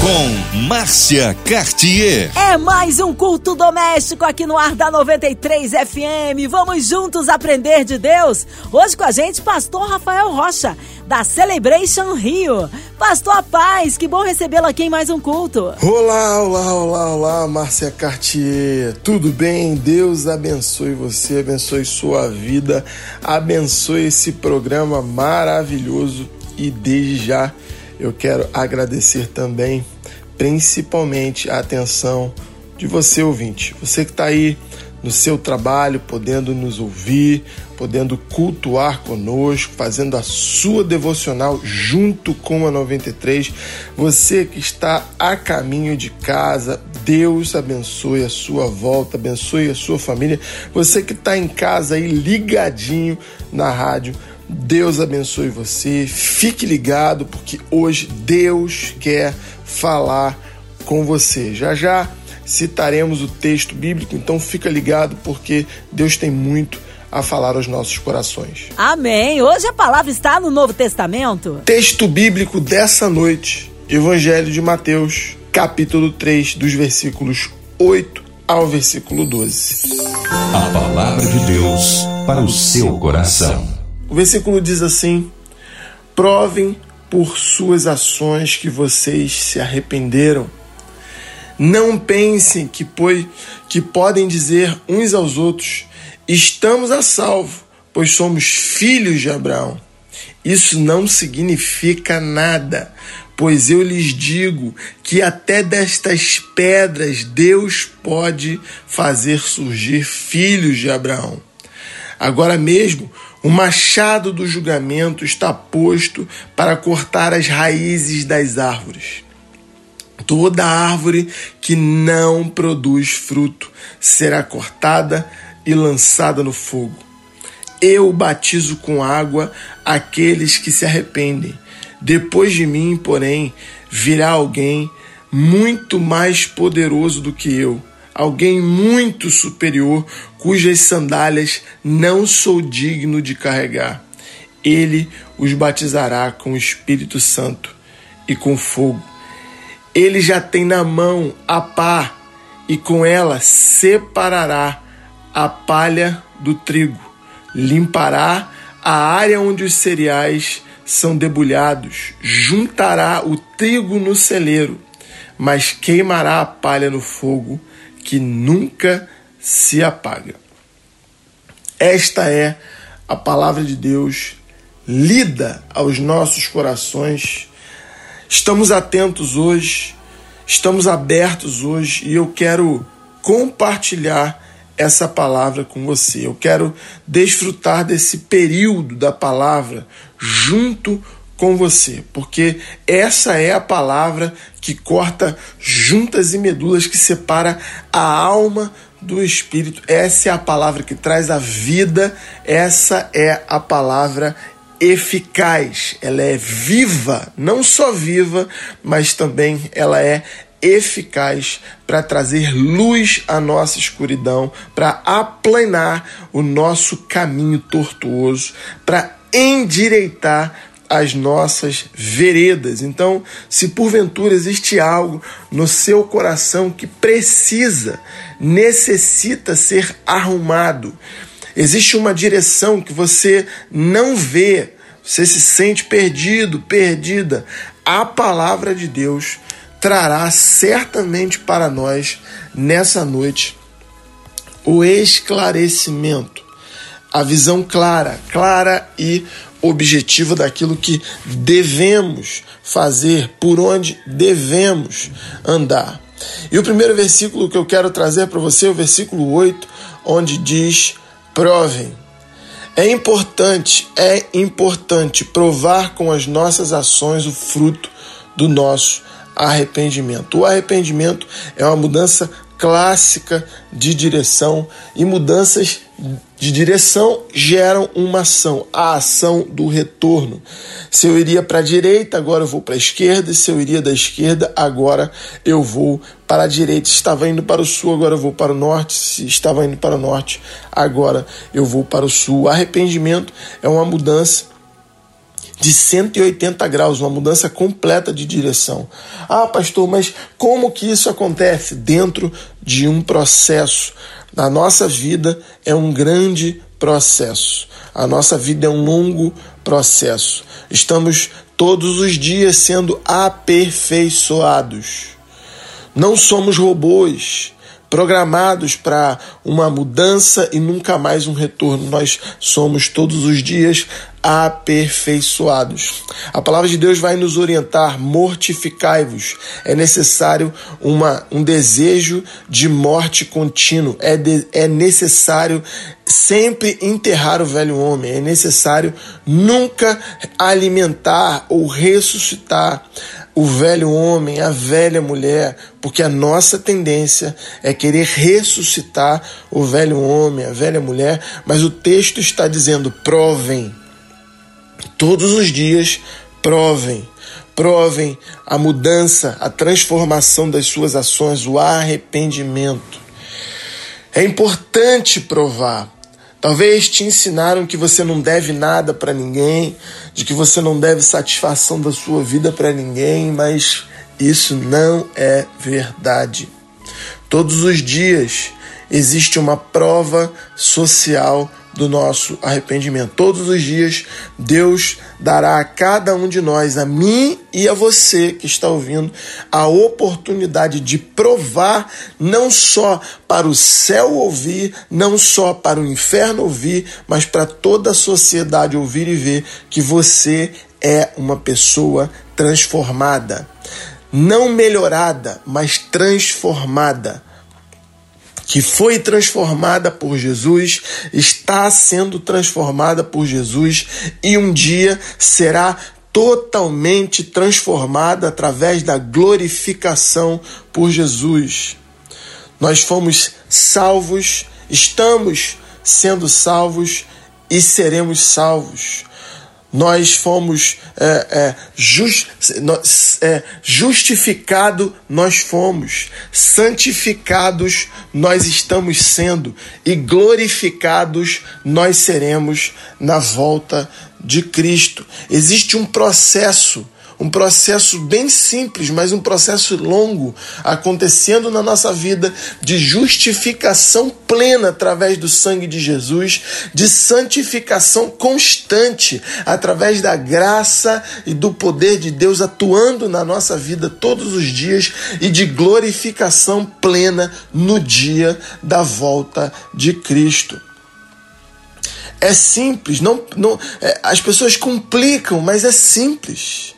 Com Márcia Cartier. É mais um culto doméstico aqui no ar da 93 FM. Vamos juntos aprender de Deus. Hoje com a gente, Pastor Rafael Rocha, da Celebration Rio. Pastor Paz, que bom recebê-lo aqui em mais um culto. Olá, olá, olá, olá, Márcia Cartier. Tudo bem? Deus abençoe você, abençoe sua vida, abençoe esse programa maravilhoso e desde já eu quero agradecer também, principalmente, a atenção de você, ouvinte. Você que está aí no seu trabalho, podendo nos ouvir, podendo cultuar conosco, fazendo a sua devocional junto com a 93. Você que está a caminho de casa, Deus abençoe a sua volta, abençoe a sua família. Você que está em casa aí ligadinho na rádio, Deus abençoe você. Fique ligado, porque hoje Deus quer falar com você. Já já citaremos o texto bíblico, então fica ligado, porque Deus tem muito a falar aos nossos corações. Amém. Hoje a palavra está no Novo Testamento. Texto bíblico dessa noite, Evangelho de Mateus, capítulo 3, dos versículos 8 ao versículo 12. A palavra de Deus para o seu coração. O versículo diz assim: Provem por suas ações que vocês se arrependeram. Não pensem que, pois, que podem dizer uns aos outros: Estamos a salvo, pois somos filhos de Abraão. Isso não significa nada, pois eu lhes digo que até destas pedras Deus pode fazer surgir filhos de Abraão. Agora mesmo, o machado do julgamento está posto para cortar as raízes das árvores. Toda árvore que não produz fruto será cortada e lançada no fogo. Eu batizo com água aqueles que se arrependem. Depois de mim, porém, virá alguém muito mais poderoso do que eu alguém muito superior, cujas sandálias não sou digno de carregar. Ele os batizará com o Espírito Santo e com fogo. Ele já tem na mão a pá e com ela separará a palha do trigo, limpará a área onde os cereais são debulhados, juntará o trigo no celeiro, mas queimará a palha no fogo que nunca se apaga. Esta é a palavra de Deus lida aos nossos corações. Estamos atentos hoje, estamos abertos hoje e eu quero compartilhar essa palavra com você. Eu quero desfrutar desse período da palavra junto você, porque essa é a palavra que corta juntas e medulas, que separa a alma do espírito. Essa é a palavra que traz a vida, essa é a palavra eficaz. Ela é viva, não só viva, mas também ela é eficaz para trazer luz à nossa escuridão, para aplanar o nosso caminho tortuoso, para endireitar as nossas veredas. Então, se porventura existe algo no seu coração que precisa, necessita ser arrumado, existe uma direção que você não vê, você se sente perdido, perdida, a palavra de Deus trará certamente para nós nessa noite o esclarecimento, a visão clara, clara e objetivo daquilo que devemos fazer, por onde devemos andar. E o primeiro versículo que eu quero trazer para você é o versículo 8, onde diz: provem. É importante, é importante provar com as nossas ações o fruto do nosso arrependimento. O arrependimento é uma mudança clássica de direção e mudanças de direção geram uma ação, a ação do retorno. Se eu iria para a direita, agora eu vou para a esquerda, se eu iria da esquerda, agora eu vou para a direita. Estava indo para o sul, agora eu vou para o norte. Se estava indo para o norte, agora eu vou para o sul. Arrependimento é uma mudança de 180 graus, uma mudança completa de direção. Ah, pastor, mas como que isso acontece? Dentro de um processo. A nossa vida é um grande processo. A nossa vida é um longo processo. Estamos todos os dias sendo aperfeiçoados. Não somos robôs programados para uma mudança e nunca mais um retorno. Nós somos todos os dias aperfeiçoados. A palavra de Deus vai nos orientar: mortificai-vos. É necessário uma, um desejo de morte contínuo, é, de, é necessário sempre enterrar o velho homem, é necessário nunca alimentar ou ressuscitar o velho homem, a velha mulher, porque a nossa tendência é querer ressuscitar o velho homem, a velha mulher, mas o texto está dizendo: provem, todos os dias, provem. Provem a mudança, a transformação das suas ações, o arrependimento. É importante provar. Talvez te ensinaram que você não deve nada para ninguém, de que você não deve satisfação da sua vida para ninguém, mas isso não é verdade. Todos os dias existe uma prova social do nosso arrependimento. Todos os dias, Deus dará a cada um de nós, a mim e a você que está ouvindo, a oportunidade de provar, não só para o céu ouvir, não só para o inferno ouvir, mas para toda a sociedade ouvir e ver que você é uma pessoa transformada. Não melhorada, mas transformada que foi transformada por Jesus, está sendo transformada por Jesus e um dia será totalmente transformada através da glorificação por Jesus. Nós fomos salvos, estamos sendo salvos e seremos salvos nós fomos é, é, just, é, justificado, nós fomos santificados, nós estamos sendo e glorificados nós seremos na volta de Cristo. Existe um processo um processo bem simples, mas um processo longo acontecendo na nossa vida de justificação plena através do sangue de Jesus, de santificação constante através da graça e do poder de Deus atuando na nossa vida todos os dias e de glorificação plena no dia da volta de Cristo. É simples, não, não, é, as pessoas complicam, mas é simples.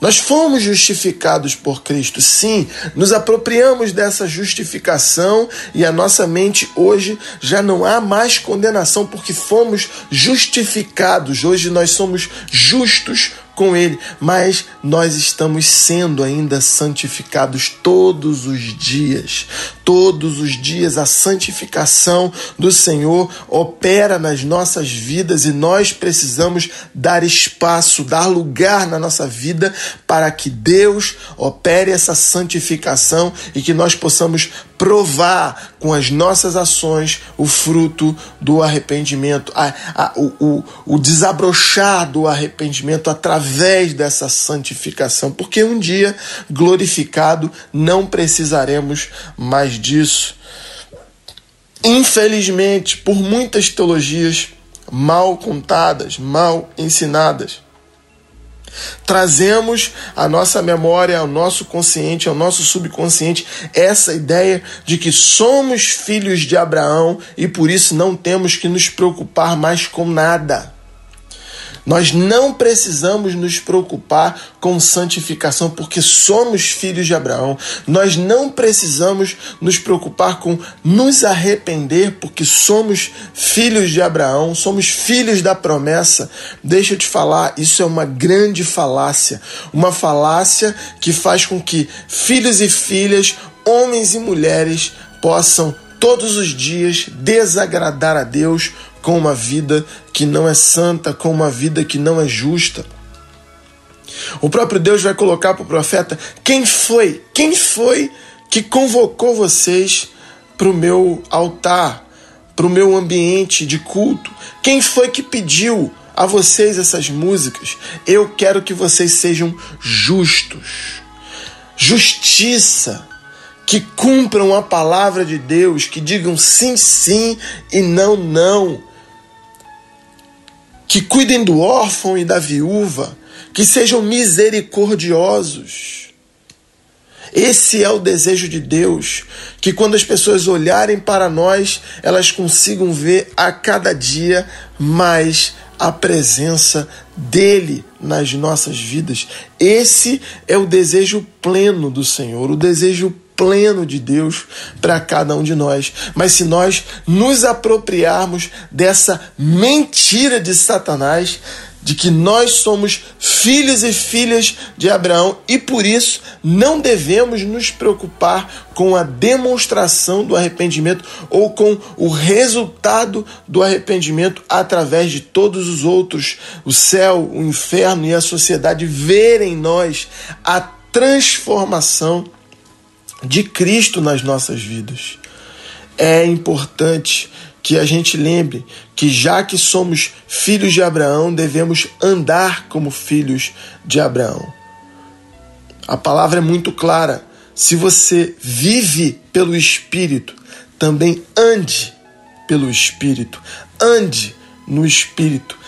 Nós fomos justificados por Cristo, sim, nos apropriamos dessa justificação e a nossa mente hoje já não há mais condenação porque fomos justificados. Hoje nós somos justos com Ele, mas nós estamos sendo ainda santificados todos os dias. Todos os dias a santificação do Senhor opera nas nossas vidas e nós precisamos dar espaço, dar lugar na nossa vida para que Deus opere essa santificação e que nós possamos provar com as nossas ações o fruto do arrependimento, a, a, o, o, o desabrochar do arrependimento através dessa santificação, porque um dia glorificado não precisaremos mais disso. Infelizmente, por muitas teologias mal contadas, mal ensinadas, Trazemos à nossa memória, ao nosso consciente, ao nosso subconsciente, essa ideia de que somos filhos de Abraão e por isso não temos que nos preocupar mais com nada. Nós não precisamos nos preocupar com santificação, porque somos filhos de Abraão. Nós não precisamos nos preocupar com nos arrepender, porque somos filhos de Abraão, somos filhos da promessa. Deixa eu te falar, isso é uma grande falácia. Uma falácia que faz com que filhos e filhas, homens e mulheres, possam todos os dias desagradar a Deus com uma vida que não é santa, com uma vida que não é justa. O próprio Deus vai colocar para o profeta: quem foi? Quem foi que convocou vocês para o meu altar, para o meu ambiente de culto? Quem foi que pediu a vocês essas músicas? Eu quero que vocês sejam justos. Justiça que cumpram a palavra de Deus, que digam sim, sim e não, não. Que cuidem do órfão e da viúva, que sejam misericordiosos. Esse é o desejo de Deus, que quando as pessoas olharem para nós, elas consigam ver a cada dia mais a presença dele nas nossas vidas. Esse é o desejo pleno do Senhor, o desejo pleno de Deus para cada um de nós. Mas se nós nos apropriarmos dessa mentira de Satanás, de que nós somos filhos e filhas de Abraão e por isso não devemos nos preocupar com a demonstração do arrependimento ou com o resultado do arrependimento através de todos os outros, o céu, o inferno e a sociedade verem em nós a transformação de Cristo nas nossas vidas. É importante que a gente lembre que, já que somos filhos de Abraão, devemos andar como filhos de Abraão. A palavra é muito clara. Se você vive pelo Espírito, também ande pelo Espírito. Ande no Espírito.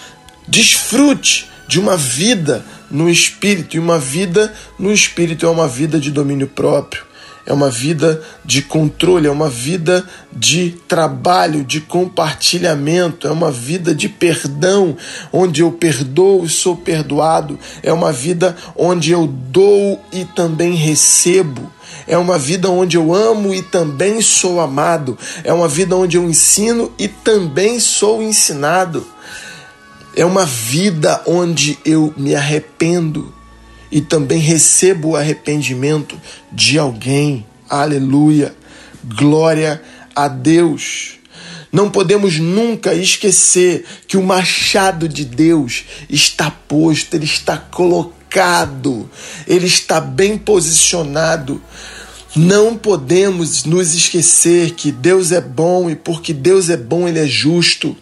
Desfrute de uma vida no Espírito. E uma vida no Espírito é uma vida de domínio próprio é uma vida de controle, é uma vida de trabalho, de compartilhamento, é uma vida de perdão, onde eu perdoo e sou perdoado, é uma vida onde eu dou e também recebo. É uma vida onde eu amo e também sou amado. É uma vida onde eu ensino e também sou ensinado. É uma vida onde eu me arrependo e também recebo o arrependimento de alguém. Aleluia! Glória a Deus! Não podemos nunca esquecer que o machado de Deus está posto, ele está colocado, ele está bem posicionado. Não podemos nos esquecer que Deus é bom e porque Deus é bom, ele é justo.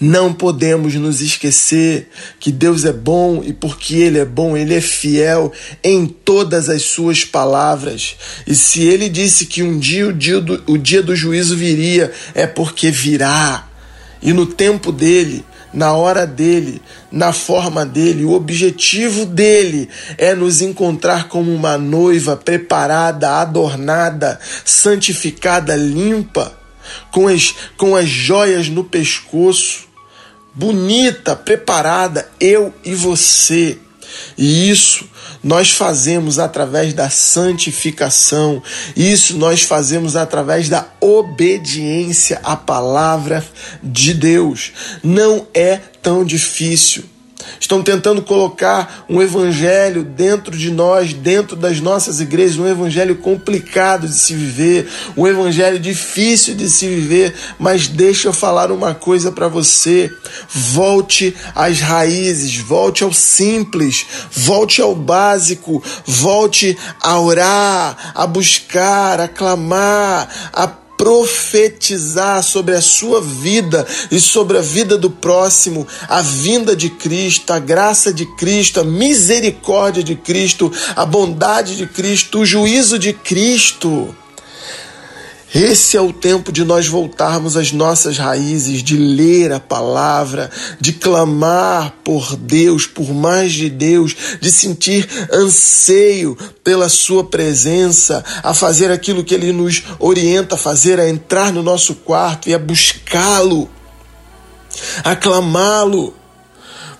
Não podemos nos esquecer que Deus é bom e porque Ele é bom, Ele é fiel em todas as suas palavras. E se Ele disse que um dia o dia do, o dia do juízo viria, é porque virá. E no tempo dele, na hora dele, na forma dele, o objetivo dele é nos encontrar como uma noiva preparada, adornada, santificada, limpa com as, com as joias no pescoço, bonita, preparada, eu e você. E isso nós fazemos através da santificação, isso nós fazemos através da obediência à palavra de Deus. Não é tão difícil estão tentando colocar um evangelho dentro de nós, dentro das nossas igrejas, um evangelho complicado de se viver, um evangelho difícil de se viver, mas deixa eu falar uma coisa para você. Volte às raízes, volte ao simples, volte ao básico, volte a orar, a buscar, a clamar, a profetizar sobre a sua vida e sobre a vida do próximo, a vinda de Cristo, a graça de Cristo, a misericórdia de Cristo, a bondade de Cristo, o juízo de Cristo. Esse é o tempo de nós voltarmos às nossas raízes, de ler a palavra, de clamar por Deus, por mais de Deus, de sentir anseio pela Sua presença, a fazer aquilo que Ele nos orienta a fazer, a entrar no nosso quarto e a buscá-lo, a clamá-lo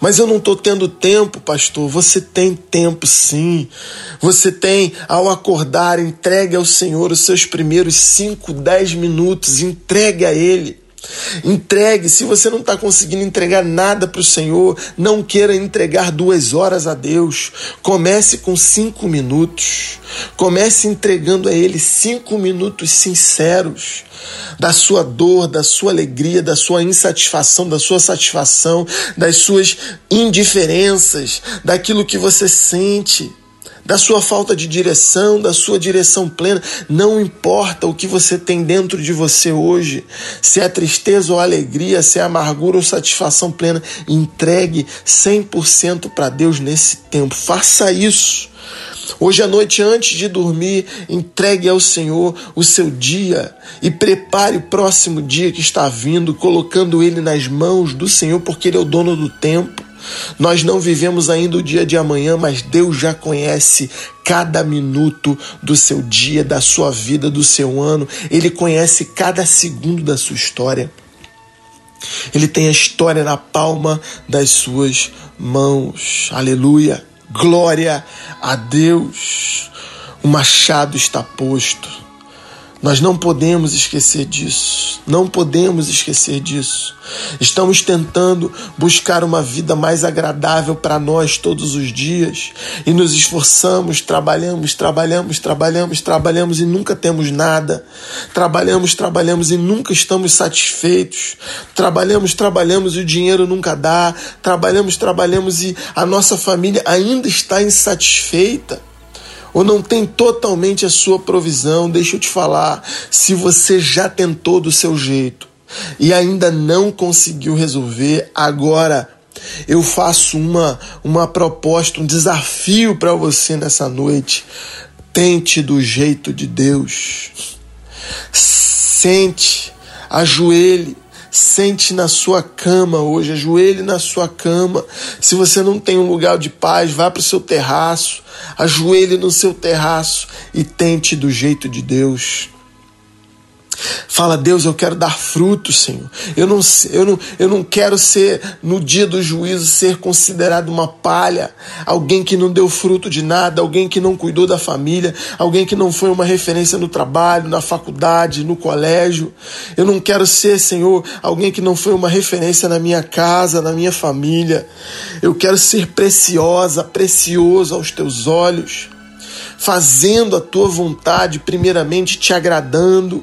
mas eu não estou tendo tempo, pastor. Você tem tempo sim. Você tem, ao acordar, entregue ao Senhor os seus primeiros 5, 10 minutos, entregue a Ele. Entregue. Se você não está conseguindo entregar nada para o Senhor, não queira entregar duas horas a Deus. Comece com cinco minutos. Comece entregando a Ele cinco minutos sinceros da sua dor, da sua alegria, da sua insatisfação, da sua satisfação, das suas indiferenças, daquilo que você sente da sua falta de direção, da sua direção plena. Não importa o que você tem dentro de você hoje, se é tristeza ou alegria, se é amargura ou satisfação plena, entregue 100% para Deus nesse tempo. Faça isso. Hoje à noite, antes de dormir, entregue ao Senhor o seu dia e prepare o próximo dia que está vindo, colocando ele nas mãos do Senhor, porque Ele é o dono do tempo. Nós não vivemos ainda o dia de amanhã, mas Deus já conhece cada minuto do seu dia, da sua vida, do seu ano. Ele conhece cada segundo da sua história. Ele tem a história na palma das suas mãos. Aleluia. Glória a Deus. O machado está posto. Nós não podemos esquecer disso. Não podemos esquecer disso. Estamos tentando buscar uma vida mais agradável para nós todos os dias e nos esforçamos, trabalhamos, trabalhamos, trabalhamos, trabalhamos e nunca temos nada. Trabalhamos, trabalhamos e nunca estamos satisfeitos. Trabalhamos, trabalhamos e o dinheiro nunca dá. Trabalhamos, trabalhamos e a nossa família ainda está insatisfeita ou não tem totalmente a sua provisão, deixa eu te falar, se você já tentou do seu jeito e ainda não conseguiu resolver, agora eu faço uma, uma proposta, um desafio para você nessa noite. Tente do jeito de Deus. Sente, ajoelhe, Sente na sua cama hoje, ajoelhe na sua cama. Se você não tem um lugar de paz, vá para o seu terraço, ajoelhe no seu terraço e tente do jeito de Deus. Fala, Deus, eu quero dar fruto, Senhor. Eu não, eu, não, eu não quero ser, no dia do juízo, ser considerado uma palha, alguém que não deu fruto de nada, alguém que não cuidou da família, alguém que não foi uma referência no trabalho, na faculdade, no colégio. Eu não quero ser, Senhor, alguém que não foi uma referência na minha casa, na minha família. Eu quero ser preciosa, precioso aos teus olhos, fazendo a tua vontade, primeiramente te agradando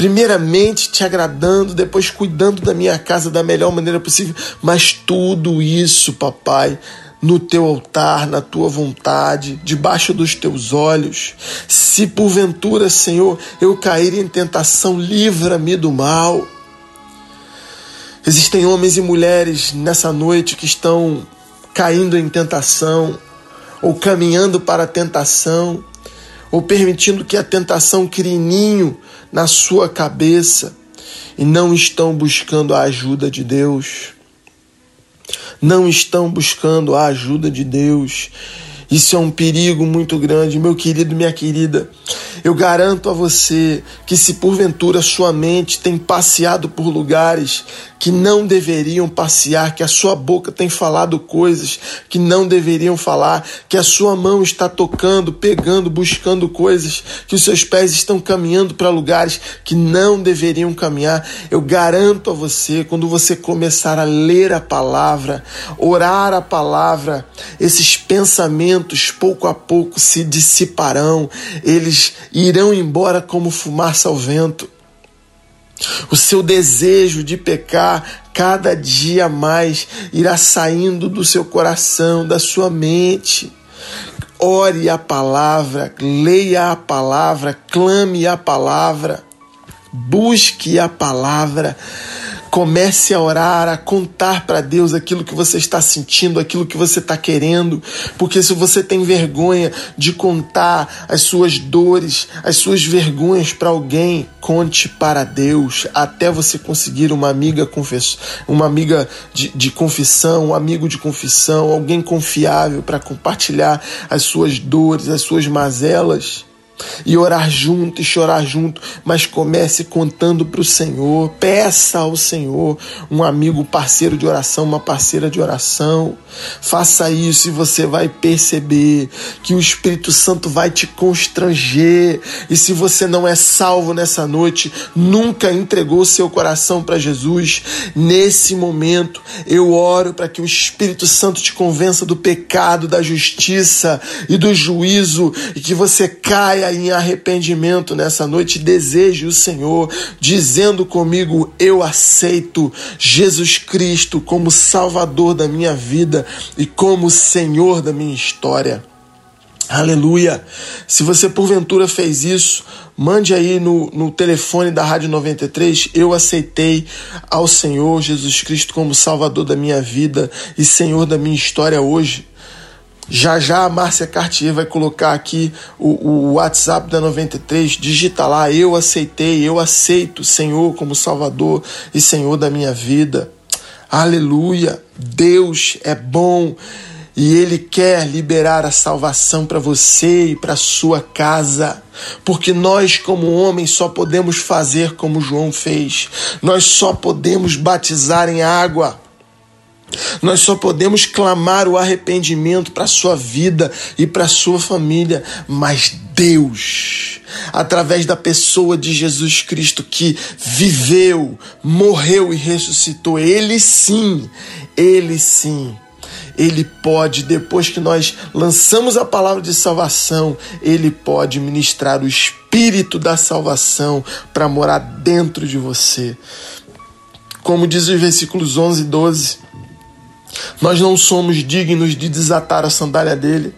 primeiramente te agradando, depois cuidando da minha casa da melhor maneira possível, mas tudo isso, papai, no teu altar, na tua vontade, debaixo dos teus olhos. Se porventura, Senhor, eu cair em tentação, livra-me do mal. Existem homens e mulheres nessa noite que estão caindo em tentação, ou caminhando para a tentação, ou permitindo que a tentação crie ninho na sua cabeça e não estão buscando a ajuda de Deus. Não estão buscando a ajuda de Deus. Isso é um perigo muito grande, meu querido, minha querida. Eu garanto a você que se porventura sua mente tem passeado por lugares que não deveriam passear, que a sua boca tem falado coisas que não deveriam falar, que a sua mão está tocando, pegando, buscando coisas, que os seus pés estão caminhando para lugares que não deveriam caminhar. Eu garanto a você, quando você começar a ler a palavra, orar a palavra, esses pensamentos pouco a pouco se dissiparão, eles irão embora como fumaça ao vento. O seu desejo de pecar cada dia mais irá saindo do seu coração, da sua mente. Ore a palavra, leia a palavra, clame a palavra, busque a palavra. Comece a orar, a contar para Deus aquilo que você está sentindo, aquilo que você está querendo, porque se você tem vergonha de contar as suas dores, as suas vergonhas para alguém, conte para Deus até você conseguir uma amiga confess... uma amiga de, de confissão, um amigo de confissão, alguém confiável para compartilhar as suas dores, as suas mazelas. E orar junto e chorar junto, mas comece contando para o Senhor. Peça ao Senhor um amigo, parceiro de oração, uma parceira de oração. Faça isso e você vai perceber que o Espírito Santo vai te constranger. E se você não é salvo nessa noite, nunca entregou seu coração para Jesus, nesse momento eu oro para que o Espírito Santo te convença do pecado, da justiça e do juízo e que você caia em arrependimento nessa noite. Deseje o Senhor, dizendo comigo: Eu aceito Jesus Cristo como Salvador da minha vida e como Senhor da minha história. Aleluia! Se você porventura fez isso, mande aí no, no telefone da Rádio 93. Eu aceitei ao Senhor Jesus Cristo como Salvador da minha vida e Senhor da minha história hoje. Já já a Márcia Cartier vai colocar aqui o, o WhatsApp da 93. Digita lá, eu aceitei, eu aceito Senhor como Salvador e Senhor da minha vida. Aleluia! Deus é bom e Ele quer liberar a salvação para você e para sua casa, porque nós, como homens, só podemos fazer como João fez, nós só podemos batizar em água. Nós só podemos clamar o arrependimento para a sua vida e para a sua família, mas Deus, através da pessoa de Jesus Cristo que viveu, morreu e ressuscitou, Ele sim, Ele sim. Ele pode, depois que nós lançamos a palavra de salvação, Ele pode ministrar o Espírito da salvação para morar dentro de você. Como diz os versículos 11 e 12, nós não somos dignos de desatar a sandália dele.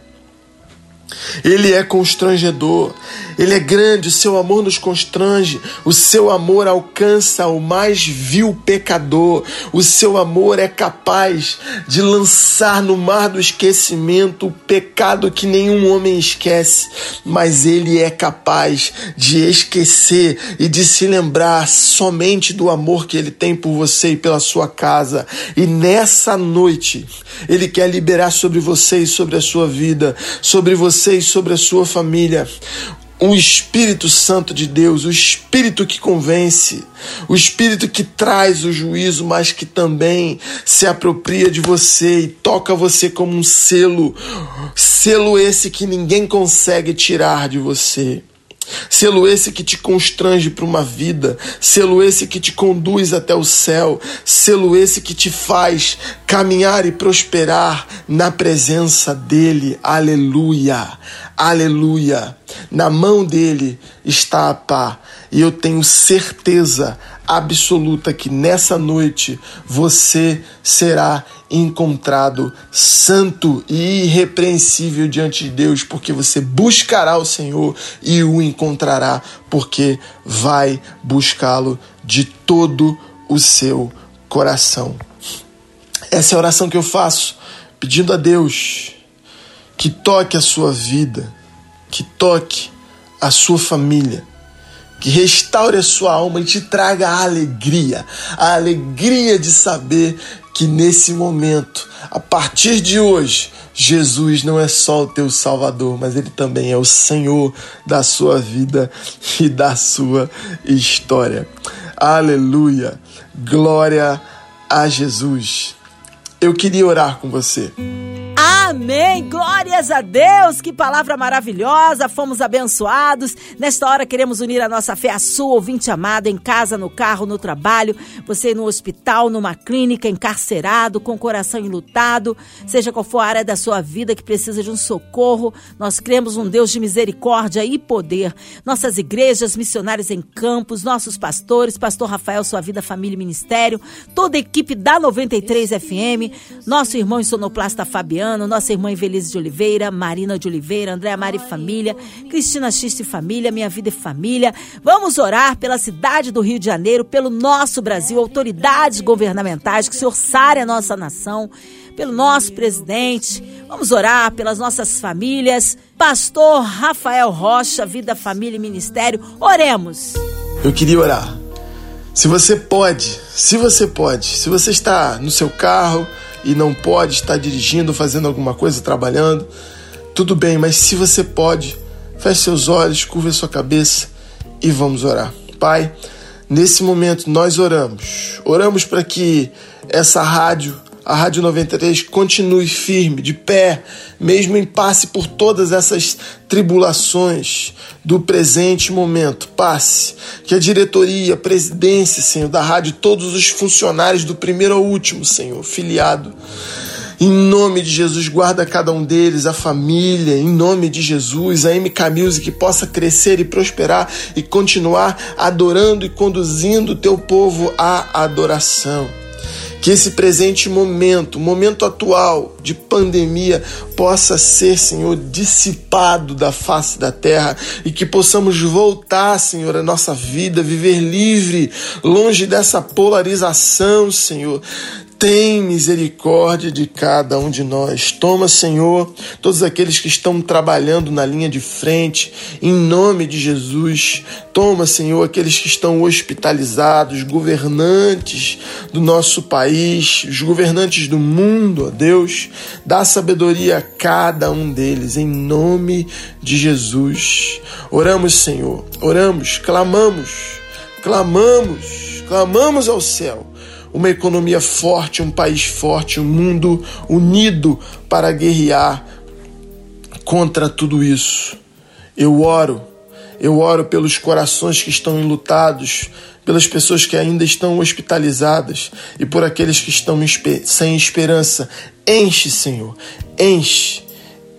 Ele é constrangedor, ele é grande, o seu amor nos constrange, o seu amor alcança o mais vil pecador, o seu amor é capaz de lançar no mar do esquecimento o pecado que nenhum homem esquece, mas ele é capaz de esquecer e de se lembrar somente do amor que ele tem por você e pela sua casa. E nessa noite, ele quer liberar sobre você e sobre a sua vida, sobre você e sobre a sua família o Espírito Santo de Deus, o Espírito que convence, o Espírito que traz o juízo, mas que também se apropria de você e toca você como um selo, selo esse que ninguém consegue tirar de você. Selo esse que te constrange para uma vida, selo esse que te conduz até o céu, selo esse que te faz caminhar e prosperar na presença dele. Aleluia, aleluia. Na mão dele está a pá, e eu tenho certeza absoluta que nessa noite você será encontrado santo e irrepreensível diante de Deus, porque você buscará o Senhor e o encontrará, porque vai buscá-lo de todo o seu coração. Essa é a oração que eu faço, pedindo a Deus que toque a sua vida, que toque a sua família que restaure a sua alma e te traga a alegria, a alegria de saber que nesse momento, a partir de hoje, Jesus não é só o teu Salvador, mas ele também é o Senhor da sua vida e da sua história. Aleluia! Glória a Jesus. Eu queria orar com você. Amém! Glórias a Deus! Que palavra maravilhosa! Fomos abençoados. Nesta hora queremos unir a nossa fé à sua, ouvinte amado, em casa, no carro, no trabalho, você no hospital, numa clínica, encarcerado, com o coração enlutado, seja qual for a área da sua vida que precisa de um socorro. Nós cremos um Deus de misericórdia e poder. Nossas igrejas, missionários em campos, nossos pastores, pastor Rafael, sua vida, família e ministério, toda a equipe da 93 FM, nosso irmão sonoplasta Fabiano, nossa irmã Invelise de Oliveira, Marina de Oliveira, Andréa Mari Família, Cristina Xiste Família, Minha Vida e Família. Vamos orar pela cidade do Rio de Janeiro, pelo nosso Brasil, autoridades governamentais, que o Senhor sare a nossa nação, pelo nosso presidente. Vamos orar pelas nossas famílias. Pastor Rafael Rocha, Vida, Família e Ministério. Oremos. Eu queria orar. Se você pode, se você pode, se você está no seu carro, e não pode estar dirigindo, fazendo alguma coisa, trabalhando, tudo bem, mas se você pode, feche seus olhos, curva sua cabeça e vamos orar. Pai, nesse momento nós oramos. Oramos para que essa rádio a Rádio 93 continue firme, de pé, mesmo em passe por todas essas tribulações do presente momento. Passe. Que a diretoria, a presidência, Senhor, da rádio, todos os funcionários do primeiro ao último, Senhor, filiado. Em nome de Jesus, guarda cada um deles, a família, em nome de Jesus, a MK Music possa crescer e prosperar e continuar adorando e conduzindo o teu povo à adoração. Que esse presente momento, momento atual de pandemia, possa ser, Senhor, dissipado da face da terra e que possamos voltar, Senhor, à nossa vida, viver livre, longe dessa polarização, Senhor tem misericórdia de cada um de nós. Toma, Senhor, todos aqueles que estão trabalhando na linha de frente, em nome de Jesus. Toma, Senhor, aqueles que estão hospitalizados, governantes do nosso país, os governantes do mundo, ó Deus. Dá sabedoria a cada um deles, em nome de Jesus. Oramos, Senhor, oramos, clamamos, clamamos, clamamos ao céu uma economia forte, um país forte, um mundo unido para guerrear contra tudo isso. Eu oro, eu oro pelos corações que estão enlutados, pelas pessoas que ainda estão hospitalizadas e por aqueles que estão sem esperança. Enche, Senhor, enche,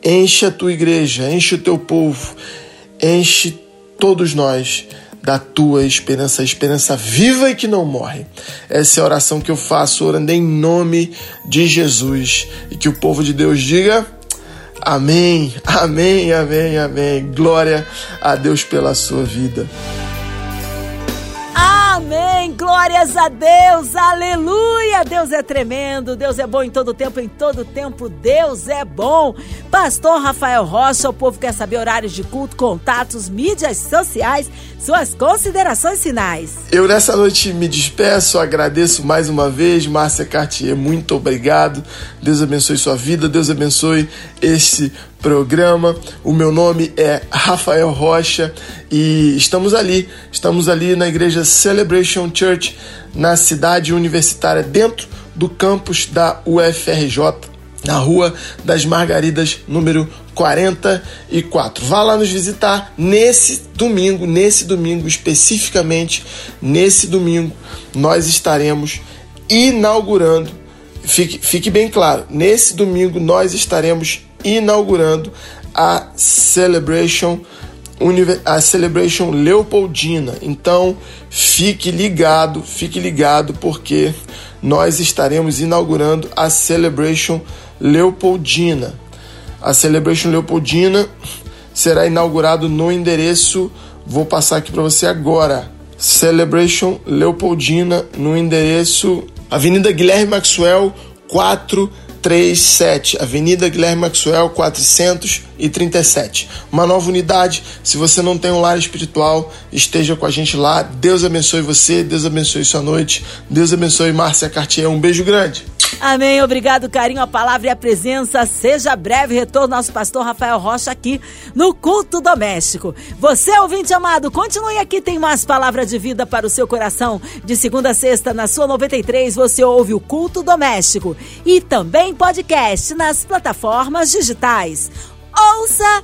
enche a tua igreja, enche o teu povo, enche todos nós da tua esperança, a esperança viva e que não morre. Essa é a oração que eu faço, orando em nome de Jesus. E que o povo de Deus diga. Amém, amém, amém, amém. Glória a Deus pela sua vida. Amém. Glórias a Deus. Aleluia. Deus é tremendo. Deus é bom em todo tempo. Em todo tempo, Deus é bom. Pastor Rafael Rocha, o povo quer saber horários de culto, contatos, mídias sociais, suas considerações finais. Eu nessa noite me despeço, agradeço mais uma vez, Márcia Cartier, muito obrigado. Deus abençoe sua vida, Deus abençoe este programa. O meu nome é Rafael Rocha e estamos ali, estamos ali na igreja Celebration Church, na cidade universitária, dentro do campus da UFRJ, na Rua das Margaridas, número 44. Vá lá nos visitar nesse domingo, nesse domingo especificamente, nesse domingo, nós estaremos inaugurando. Fique, fique bem claro, nesse domingo nós estaremos inaugurando a Celebration a Celebration Leopoldina. Então, fique ligado, fique ligado porque nós estaremos inaugurando a Celebration Leopoldina. A Celebration Leopoldina será inaugurado no endereço, vou passar aqui para você agora. Celebration Leopoldina no endereço Avenida Guilherme Maxwell 4 37, Avenida Guilherme Maxwell 437. Uma nova unidade. Se você não tem um lar espiritual, esteja com a gente lá. Deus abençoe você, Deus abençoe sua noite. Deus abençoe Márcia Cartier. Um beijo grande. Amém. Obrigado, carinho, a palavra e a presença. Seja breve retorno nosso pastor Rafael Rocha aqui no Culto Doméstico. Você, ouvinte amado, continue aqui, tem mais palavra de vida para o seu coração. De segunda a sexta, na sua 93, você ouve o Culto Doméstico e também podcast nas plataformas digitais. Ouça